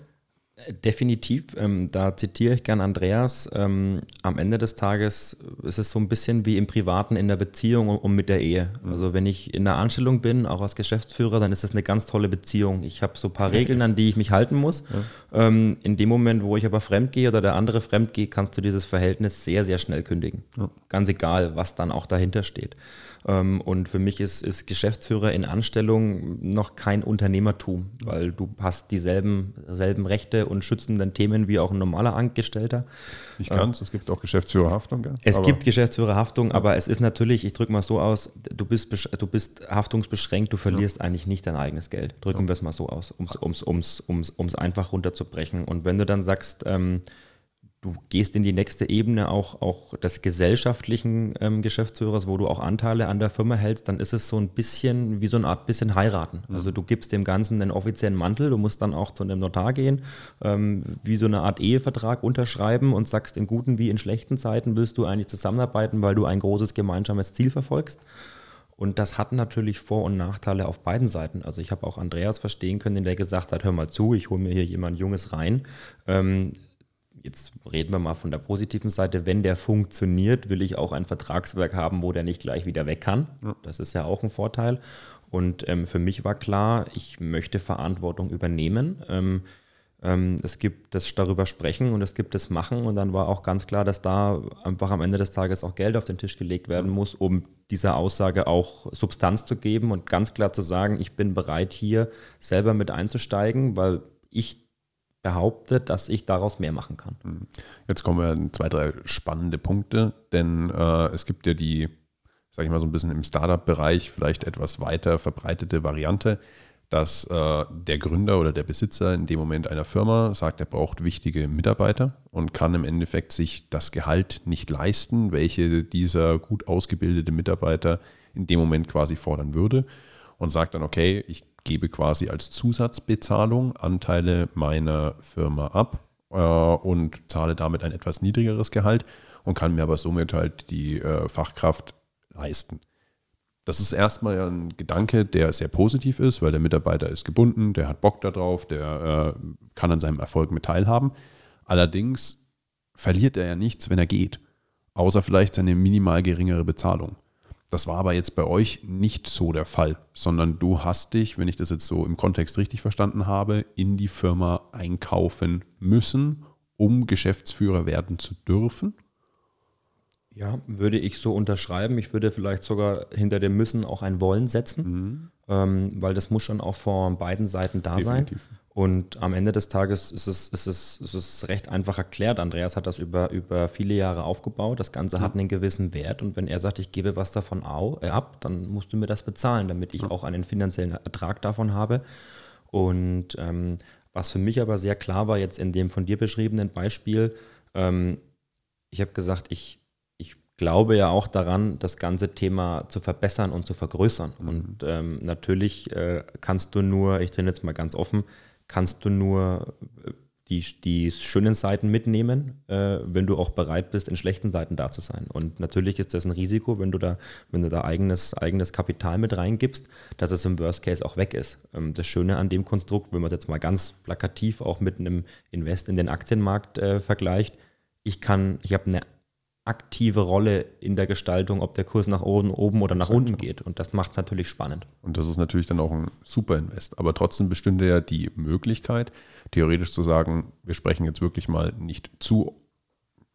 Definitiv, ähm, da zitiere ich gern Andreas. Ähm, am Ende des Tages ist es so ein bisschen wie im Privaten in der Beziehung und, mit der Ehe. Also wenn ich in der Anstellung bin, auch als Geschäftsführer, dann ist das eine ganz tolle Beziehung. Ich habe so ein paar Regeln, an die ich mich halten muss. Ja. Ähm, in dem Moment, wo ich aber fremd gehe oder der andere fremd geht, kannst du dieses Verhältnis sehr, sehr schnell kündigen. Ja. Ganz egal, was dann auch dahinter steht. Ähm, und für mich ist, ist Geschäftsführer in Anstellung noch kein Unternehmertum, weil du hast dieselben selben Rechte und schützenden Themen wie auch ein normaler Angestellter. Nicht ganz, äh, es gibt auch Geschäftsführerhaftung. Gell? Es aber gibt Geschäftsführerhaftung, aber es ist natürlich, ich drücke mal so aus, du bist, du bist haftungsbeschränkt, du verlierst ja. eigentlich nicht dein eigenes Geld. Drücken ja. wir es mal so aus, um es ums, ums, ums einfach runterzubrechen. Und wenn du dann sagst, ähm, du gehst in die nächste Ebene auch, auch des gesellschaftlichen ähm, Geschäftsführers, wo du auch Anteile an der Firma hältst, dann ist es so ein bisschen wie so eine Art bisschen heiraten. Mhm. Also du gibst dem Ganzen einen offiziellen Mantel, du musst dann auch zu einem Notar gehen, ähm, wie so eine Art Ehevertrag unterschreiben und sagst, in guten wie in schlechten Zeiten willst du eigentlich zusammenarbeiten, weil du ein großes gemeinsames Ziel verfolgst. Und das hat natürlich Vor- und Nachteile auf beiden Seiten. Also ich habe auch Andreas verstehen können, der gesagt hat, hör mal zu, ich hole mir hier jemand Junges rein. Ähm, jetzt reden wir mal von der positiven Seite, wenn der funktioniert, will ich auch ein Vertragswerk haben, wo der nicht gleich wieder weg kann. Ja. Das ist ja auch ein Vorteil. Und ähm, für mich war klar, ich möchte Verantwortung übernehmen. Ähm, ähm, es gibt das darüber sprechen und es gibt das machen. Und dann war auch ganz klar, dass da einfach am Ende des Tages auch Geld auf den Tisch gelegt werden muss, um dieser Aussage auch Substanz zu geben und ganz klar zu sagen, ich bin bereit, hier selber mit einzusteigen, weil ich behauptet, dass ich daraus mehr machen kann. Hm. Jetzt kommen wir an zwei, drei spannende Punkte, denn äh, es gibt ja die, sage ich mal so ein bisschen im Startup-Bereich vielleicht etwas weiter verbreitete Variante, dass äh, der Gründer oder der Besitzer in dem Moment einer Firma sagt, er braucht wichtige Mitarbeiter und kann im Endeffekt sich das Gehalt nicht leisten, welche dieser gut ausgebildete Mitarbeiter in dem Moment quasi fordern würde und sagt dann, okay, ich gebe quasi als Zusatzbezahlung Anteile meiner Firma ab äh, und zahle damit ein etwas niedrigeres Gehalt und kann mir aber somit halt die äh, Fachkraft leisten. Das ist erstmal ein Gedanke, der sehr positiv ist, weil der Mitarbeiter ist gebunden, der hat Bock darauf, der äh, kann an seinem Erfolg mit teilhaben. Allerdings verliert er ja nichts, wenn er geht, außer vielleicht seine minimal geringere Bezahlung. Das war aber jetzt bei euch nicht so der Fall, sondern du hast dich, wenn ich das jetzt so im Kontext richtig verstanden habe, in die Firma einkaufen müssen, um Geschäftsführer werden zu dürfen. Ja, würde ich so unterschreiben. Ich würde vielleicht sogar hinter dem Müssen auch ein Wollen setzen, mhm. ähm, weil das muss schon auch von beiden Seiten da Definitiv. sein. Und am Ende des Tages ist es, ist es, ist es recht einfach erklärt. Andreas hat das über, über viele Jahre aufgebaut. Das Ganze hat einen gewissen Wert. Und wenn er sagt, ich gebe was davon äh, ab, dann musst du mir das bezahlen, damit ich auch einen finanziellen Ertrag davon habe. Und ähm, was für mich aber sehr klar war, jetzt in dem von dir beschriebenen Beispiel, ähm, ich habe gesagt, ich, ich glaube ja auch daran, das ganze Thema zu verbessern und zu vergrößern. Mhm. Und ähm, natürlich äh, kannst du nur, ich bin jetzt mal ganz offen, kannst du nur äh, die, die schönen Seiten mitnehmen, äh, wenn du auch bereit bist, in schlechten Seiten da zu sein. Und natürlich ist das ein Risiko, wenn du da, wenn du da eigenes, eigenes Kapital mit reingibst, dass es im Worst Case auch weg ist. Ähm, das Schöne an dem Konstrukt, wenn man es jetzt mal ganz plakativ auch mit einem Invest in den Aktienmarkt äh, vergleicht, ich kann, ich habe eine aktive Rolle in der Gestaltung, ob der Kurs nach oben, oben oder nach unten geht. Und das macht es natürlich spannend. Und das ist natürlich dann auch ein super Invest. Aber trotzdem bestünde ja die Möglichkeit, theoretisch zu sagen, wir sprechen jetzt wirklich mal nicht zu,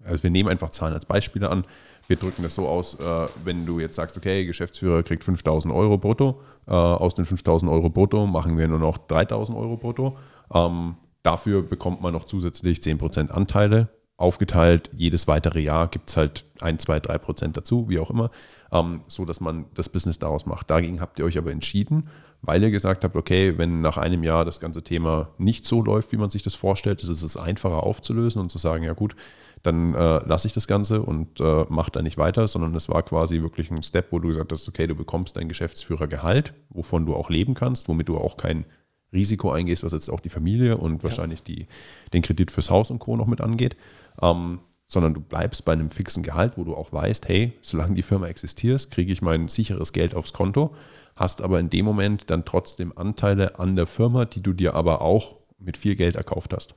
also wir nehmen einfach Zahlen als Beispiele an. Wir drücken das so aus, äh, wenn du jetzt sagst, okay, Geschäftsführer kriegt 5000 Euro brutto, äh, aus den 5000 Euro brutto machen wir nur noch 3000 Euro brutto. Ähm, dafür bekommt man noch zusätzlich 10% Anteile aufgeteilt. Jedes weitere Jahr gibt es halt ein, zwei, drei Prozent dazu, wie auch immer, ähm, so dass man das Business daraus macht. Dagegen habt ihr euch aber entschieden, weil ihr gesagt habt, okay, wenn nach einem Jahr das ganze Thema nicht so läuft, wie man sich das vorstellt, ist es einfacher aufzulösen und zu sagen, ja gut, dann äh, lasse ich das Ganze und äh, mache da nicht weiter, sondern es war quasi wirklich ein Step, wo du gesagt hast, okay, du bekommst dein Geschäftsführergehalt, wovon du auch leben kannst, womit du auch kein Risiko eingehst, was jetzt auch die Familie und wahrscheinlich die, den Kredit fürs Haus und Co. noch mit angeht ähm, sondern du bleibst bei einem fixen Gehalt, wo du auch weißt, hey, solange die Firma existiert, kriege ich mein sicheres Geld aufs Konto, hast aber in dem Moment dann trotzdem Anteile an der Firma, die du dir aber auch mit viel Geld erkauft hast.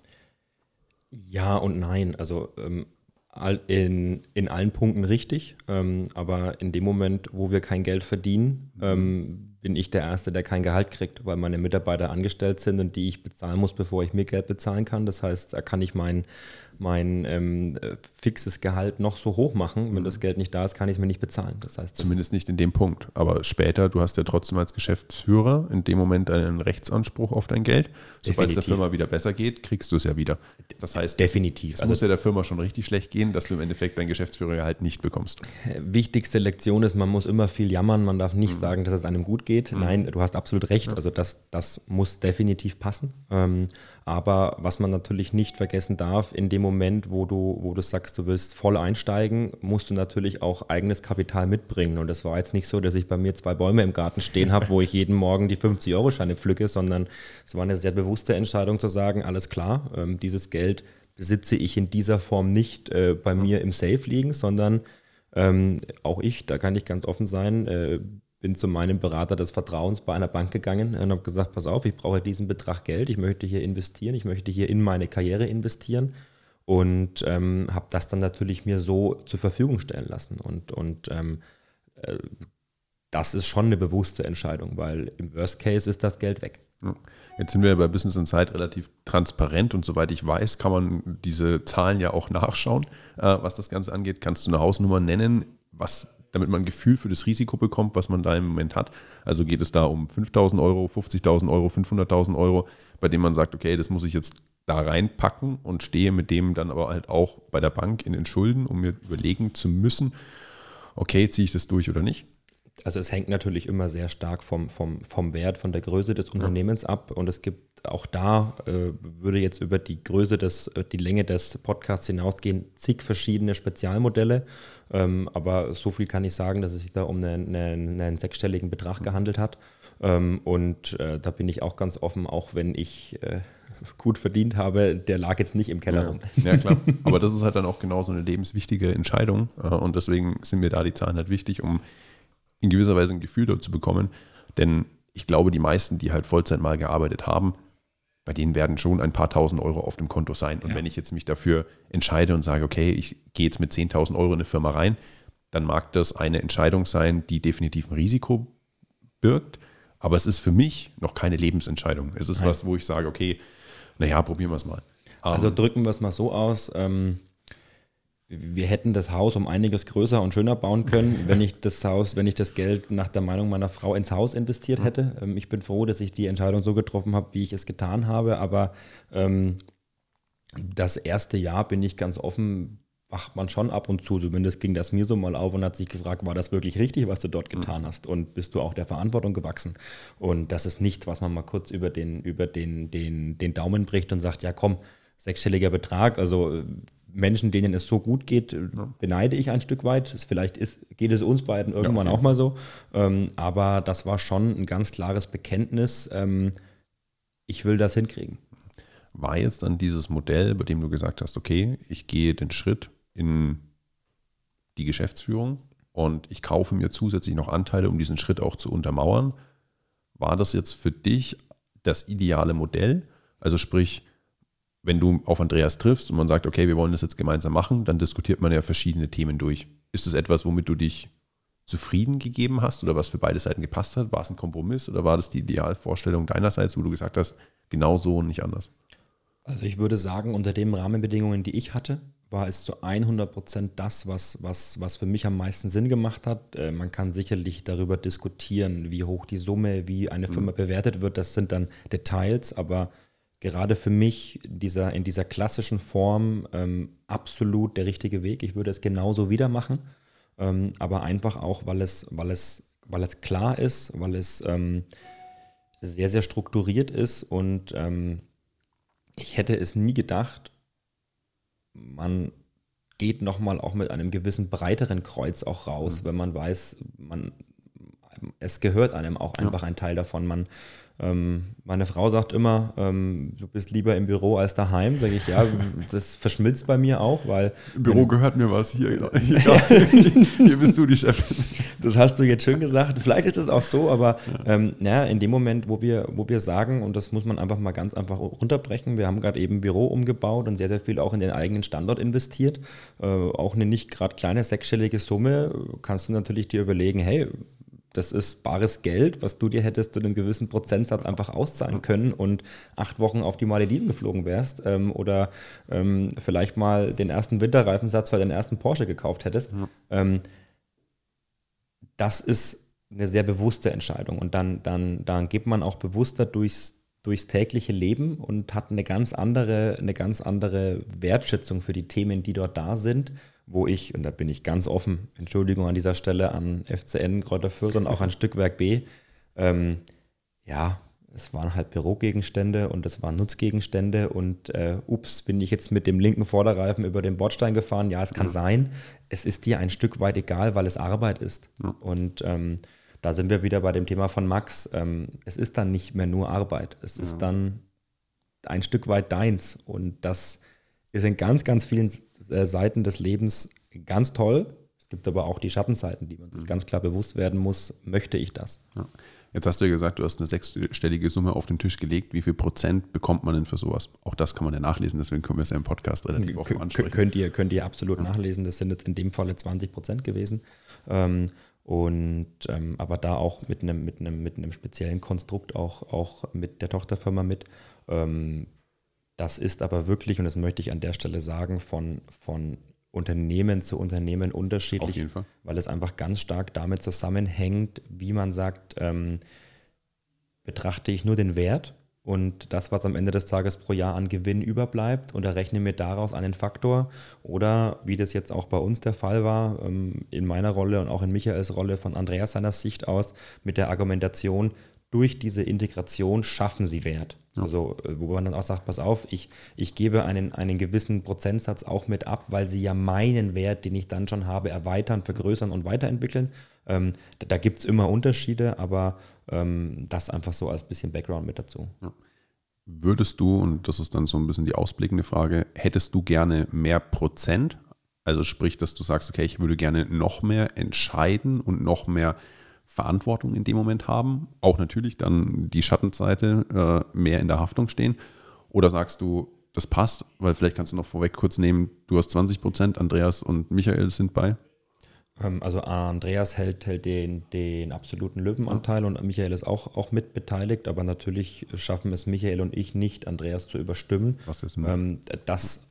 Ja und nein. Also ähm, in, in allen Punkten richtig, ähm, aber in dem Moment, wo wir kein Geld verdienen, ähm, bin ich der Erste, der kein Gehalt kriegt, weil meine Mitarbeiter angestellt sind und die ich bezahlen muss, bevor ich mir Geld bezahlen kann. Das heißt, da kann ich mein, mein ähm, äh, fixes Gehalt noch so hoch machen. Wenn mhm. das Geld nicht da ist, kann ich es mir nicht bezahlen. Das heißt, das Zumindest nicht in dem Punkt. Aber später, du hast ja trotzdem als Geschäftsführer in dem Moment einen Rechtsanspruch auf dein Geld. Sobald es der Firma wieder besser geht, kriegst du es ja wieder. Das heißt, definitiv. Es also muss ja der Firma schon richtig schlecht gehen, dass du im Endeffekt dein Geschäftsführergehalt nicht bekommst. Wichtigste Lektion ist, man muss immer viel jammern. Man darf nicht mhm. sagen, dass es einem gut geht. Mhm. Nein, du hast absolut recht. Ja. Also das, das muss definitiv passen. Ähm, aber was man natürlich nicht vergessen darf, in dem Moment, wo du, wo du sagst, du willst voll einsteigen, musst du natürlich auch eigenes Kapital mitbringen. Und das war jetzt nicht so, dass ich bei mir zwei Bäume im Garten stehen habe, wo ich jeden Morgen die 50-Euro-Scheine pflücke, sondern es war eine sehr bewusste Entscheidung zu sagen, alles klar, ähm, dieses Geld besitze ich in dieser Form nicht äh, bei mir im Safe liegen, sondern ähm, auch ich, da kann ich ganz offen sein, äh, bin zu meinem Berater des Vertrauens bei einer Bank gegangen und habe gesagt, pass auf, ich brauche diesen Betrag Geld, ich möchte hier investieren, ich möchte hier in meine Karriere investieren und ähm, habe das dann natürlich mir so zur Verfügung stellen lassen. Und, und ähm, äh, das ist schon eine bewusste Entscheidung, weil im Worst Case ist das Geld weg. Jetzt sind wir bei Business Insight relativ transparent und soweit ich weiß, kann man diese Zahlen ja auch nachschauen, äh, was das Ganze angeht. Kannst du eine Hausnummer nennen, was damit man ein Gefühl für das Risiko bekommt, was man da im Moment hat. Also geht es da um 5.000 Euro, 50.000 Euro, 500.000 Euro, bei dem man sagt, okay, das muss ich jetzt da reinpacken und stehe mit dem dann aber halt auch bei der Bank in den Schulden, um mir überlegen zu müssen, okay, ziehe ich das durch oder nicht? Also es hängt natürlich immer sehr stark vom, vom, vom Wert, von der Größe des Unternehmens ja. ab und es gibt auch da, äh, würde jetzt über die Größe des, äh, die Länge des Podcasts hinausgehen, zig verschiedene Spezialmodelle ähm, aber so viel kann ich sagen, dass es sich da um einen, einen, einen sechsstelligen Betrag gehandelt hat. Ähm, und äh, da bin ich auch ganz offen, auch wenn ich äh, gut verdient habe, der lag jetzt nicht im Keller ja. rum. Ja, klar. Aber das ist halt dann auch genauso eine lebenswichtige Entscheidung. Äh, und deswegen sind mir da die Zahlen halt wichtig, um in gewisser Weise ein Gefühl dort zu bekommen. Denn ich glaube, die meisten, die halt Vollzeit mal gearbeitet haben, bei denen werden schon ein paar tausend Euro auf dem Konto sein. Und ja. wenn ich jetzt mich dafür entscheide und sage, okay, ich gehe jetzt mit 10.000 Euro in eine Firma rein, dann mag das eine Entscheidung sein, die definitiv ein Risiko birgt. Aber es ist für mich noch keine Lebensentscheidung. Es ist Nein. was, wo ich sage, okay, naja, probieren wir es mal. Also ähm, drücken wir es mal so aus. Ähm, wir hätten das Haus um einiges größer und schöner bauen können, wenn ich das Haus, wenn ich das Geld nach der Meinung meiner Frau ins Haus investiert hätte. Ähm, ich bin froh, dass ich die Entscheidung so getroffen habe, wie ich es getan habe, aber ähm, das erste Jahr bin ich ganz offen, macht man schon ab und zu. Zumindest ging das mir so mal auf und hat sich gefragt, war das wirklich richtig, was du dort getan mhm. hast? Und bist du auch der Verantwortung gewachsen? Und das ist nichts, was man mal kurz über den, über den, den, den Daumen bricht und sagt, ja komm, sechsstelliger Betrag, also Menschen, denen es so gut geht, ja. beneide ich ein Stück weit. Vielleicht ist, geht es uns beiden irgendwann ja, auch mal so. Ähm, aber das war schon ein ganz klares Bekenntnis. Ähm, ich will das hinkriegen. War jetzt dann dieses Modell, bei dem du gesagt hast, okay, ich gehe den Schritt in die Geschäftsführung und ich kaufe mir zusätzlich noch Anteile, um diesen Schritt auch zu untermauern. War das jetzt für dich das ideale Modell? Also sprich, wenn du auf Andreas triffst und man sagt, okay, wir wollen das jetzt gemeinsam machen, dann diskutiert man ja verschiedene Themen durch. Ist es etwas, womit du dich zufrieden gegeben hast oder was für beide Seiten gepasst hat? War es ein Kompromiss oder war das die Idealvorstellung deinerseits, wo du gesagt hast, genau so und nicht anders? Also ich würde sagen, unter den Rahmenbedingungen, die ich hatte, war es zu 100 Prozent das, was, was, was für mich am meisten Sinn gemacht hat. Äh, man kann sicherlich darüber diskutieren, wie hoch die Summe, wie eine Firma mhm. bewertet wird. Das sind dann Details, aber gerade für mich dieser, in dieser klassischen Form ähm, absolut der richtige Weg. Ich würde es genauso wieder machen, ähm, aber einfach auch, weil es, weil, es, weil es klar ist, weil es ähm, sehr, sehr strukturiert ist und ähm, ich hätte es nie gedacht, man geht nochmal auch mit einem gewissen breiteren Kreuz auch raus, mhm. wenn man weiß, man, es gehört einem auch einfach ja. ein Teil davon. Man, meine Frau sagt immer, ähm, du bist lieber im Büro als daheim. Sage ich, ja, das verschmilzt bei mir auch, weil. Im Büro gehört mir was, hier, hier, hier bist du die Chefin. das hast du jetzt schön gesagt. Vielleicht ist es auch so, aber ähm, ja, in dem Moment, wo wir, wo wir sagen, und das muss man einfach mal ganz einfach runterbrechen, wir haben gerade eben Büro umgebaut und sehr, sehr viel auch in den eigenen Standort investiert. Äh, auch eine nicht gerade kleine sechsstellige Summe, kannst du natürlich dir überlegen, hey, das ist bares Geld, was du dir hättest zu einem gewissen Prozentsatz einfach auszahlen können und acht Wochen auf die Malediven geflogen wärst ähm, oder ähm, vielleicht mal den ersten Winterreifensatz für den ersten Porsche gekauft hättest. Ja. Ähm, das ist eine sehr bewusste Entscheidung und dann, dann, dann geht man auch bewusster durchs, durchs tägliche Leben und hat eine ganz andere, eine ganz andere Wertschätzung für die Themen, die dort da sind wo ich, und da bin ich ganz offen, Entschuldigung an dieser Stelle an FCN Kräuter Fürth und auch an Stückwerk B, ähm, ja, es waren halt Bürogegenstände und es waren Nutzgegenstände und äh, ups, bin ich jetzt mit dem linken Vorderreifen über den Bordstein gefahren? Ja, es kann ja. sein. Es ist dir ein Stück weit egal, weil es Arbeit ist. Ja. Und ähm, da sind wir wieder bei dem Thema von Max. Ähm, es ist dann nicht mehr nur Arbeit. Es ja. ist dann ein Stück weit deins. Und das ist in ganz, ganz vielen Seiten des Lebens ganz toll. Es gibt aber auch die Schattenseiten, die man sich mhm. ganz klar bewusst werden muss. Möchte ich das? Ja. Jetzt hast du ja gesagt, du hast eine sechsstellige Summe auf den Tisch gelegt. Wie viel Prozent bekommt man denn für sowas? Auch das kann man ja nachlesen, deswegen können wir es ja im Podcast relativ offen ansprechen. Könnt ihr, könnt ihr absolut ja. nachlesen. Das sind jetzt in dem Falle 20 Prozent gewesen. Ähm, und ähm, aber da auch mit einem, mit einem, mit einem speziellen Konstrukt, auch, auch mit der Tochterfirma mit. Ähm, das ist aber wirklich, und das möchte ich an der Stelle sagen, von, von Unternehmen zu Unternehmen unterschiedlich, Auf jeden Fall. weil es einfach ganz stark damit zusammenhängt, wie man sagt, ähm, betrachte ich nur den Wert und das, was am Ende des Tages pro Jahr an Gewinn überbleibt und errechne mir daraus einen Faktor oder wie das jetzt auch bei uns der Fall war, ähm, in meiner Rolle und auch in Michaels Rolle von Andreas seiner Sicht aus mit der Argumentation, durch diese Integration schaffen sie Wert. Ja. Also, äh, wo man dann auch sagt, pass auf, ich, ich gebe einen, einen gewissen Prozentsatz auch mit ab, weil sie ja meinen Wert, den ich dann schon habe, erweitern, vergrößern und weiterentwickeln. Ähm, da da gibt es immer Unterschiede, aber ähm, das einfach so als bisschen Background mit dazu. Ja. Würdest du, und das ist dann so ein bisschen die ausblickende Frage, hättest du gerne mehr Prozent? Also sprich, dass du sagst, okay, ich würde gerne noch mehr entscheiden und noch mehr Verantwortung in dem Moment haben, auch natürlich dann die Schattenseite äh, mehr in der Haftung stehen? Oder sagst du, das passt, weil vielleicht kannst du noch vorweg kurz nehmen, du hast 20 Prozent, Andreas und Michael sind bei? Ähm, also Andreas hält, hält den, den absoluten Löwenanteil und Michael ist auch, auch mit beteiligt, aber natürlich schaffen es Michael und ich nicht, Andreas zu überstimmen. Was ist denn? Ähm, das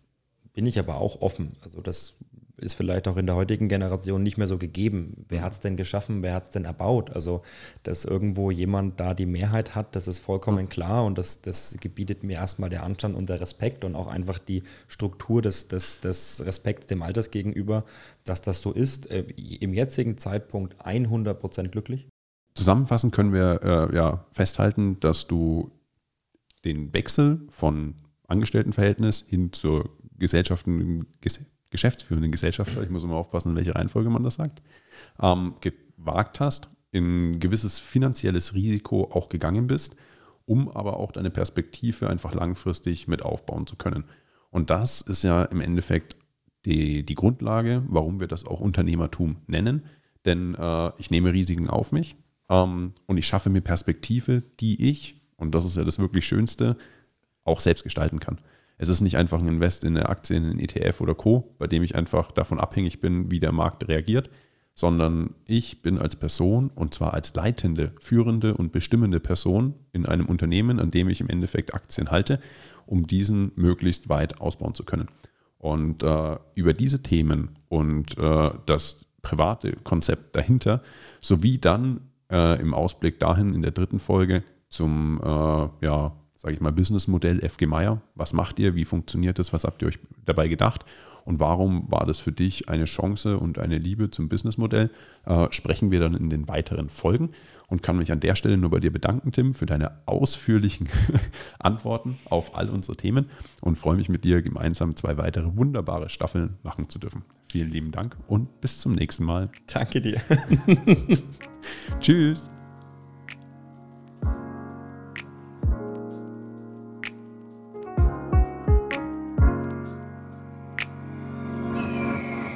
bin ich aber auch offen. Also das ist vielleicht auch in der heutigen Generation nicht mehr so gegeben. Wer hat es denn geschaffen, wer hat es denn erbaut? Also, dass irgendwo jemand da die Mehrheit hat, das ist vollkommen klar und das, das gebietet mir erstmal der Anstand und der Respekt und auch einfach die Struktur des, des, des Respekts dem Alters gegenüber, dass das so ist. Äh, Im jetzigen Zeitpunkt 100 Prozent glücklich. Zusammenfassend können wir äh, ja festhalten, dass du den Wechsel von Angestelltenverhältnis hin zur Gesellschaften, geschäftsführenden Gesellschafter, ich muss immer aufpassen, in welche Reihenfolge man das sagt, ähm, gewagt hast, in gewisses finanzielles Risiko auch gegangen bist, um aber auch deine Perspektive einfach langfristig mit aufbauen zu können. Und das ist ja im Endeffekt die, die Grundlage, warum wir das auch Unternehmertum nennen. Denn äh, ich nehme Risiken auf mich ähm, und ich schaffe mir Perspektive, die ich, und das ist ja das wirklich Schönste, auch selbst gestalten kann. Es ist nicht einfach ein Invest in eine Aktie, in einen ETF oder Co., bei dem ich einfach davon abhängig bin, wie der Markt reagiert, sondern ich bin als Person und zwar als leitende, führende und bestimmende Person in einem Unternehmen, an dem ich im Endeffekt Aktien halte, um diesen möglichst weit ausbauen zu können. Und äh, über diese Themen und äh, das private Konzept dahinter, sowie dann äh, im Ausblick dahin in der dritten Folge zum äh, ja, sage ich mal, Businessmodell FG Meier. Was macht ihr? Wie funktioniert das? Was habt ihr euch dabei gedacht? Und warum war das für dich eine Chance und eine Liebe zum Businessmodell? Äh, sprechen wir dann in den weiteren Folgen und kann mich an der Stelle nur bei dir bedanken, Tim, für deine ausführlichen Antworten auf all unsere Themen und freue mich mit dir gemeinsam zwei weitere wunderbare Staffeln machen zu dürfen. Vielen lieben Dank und bis zum nächsten Mal. Danke dir. Tschüss.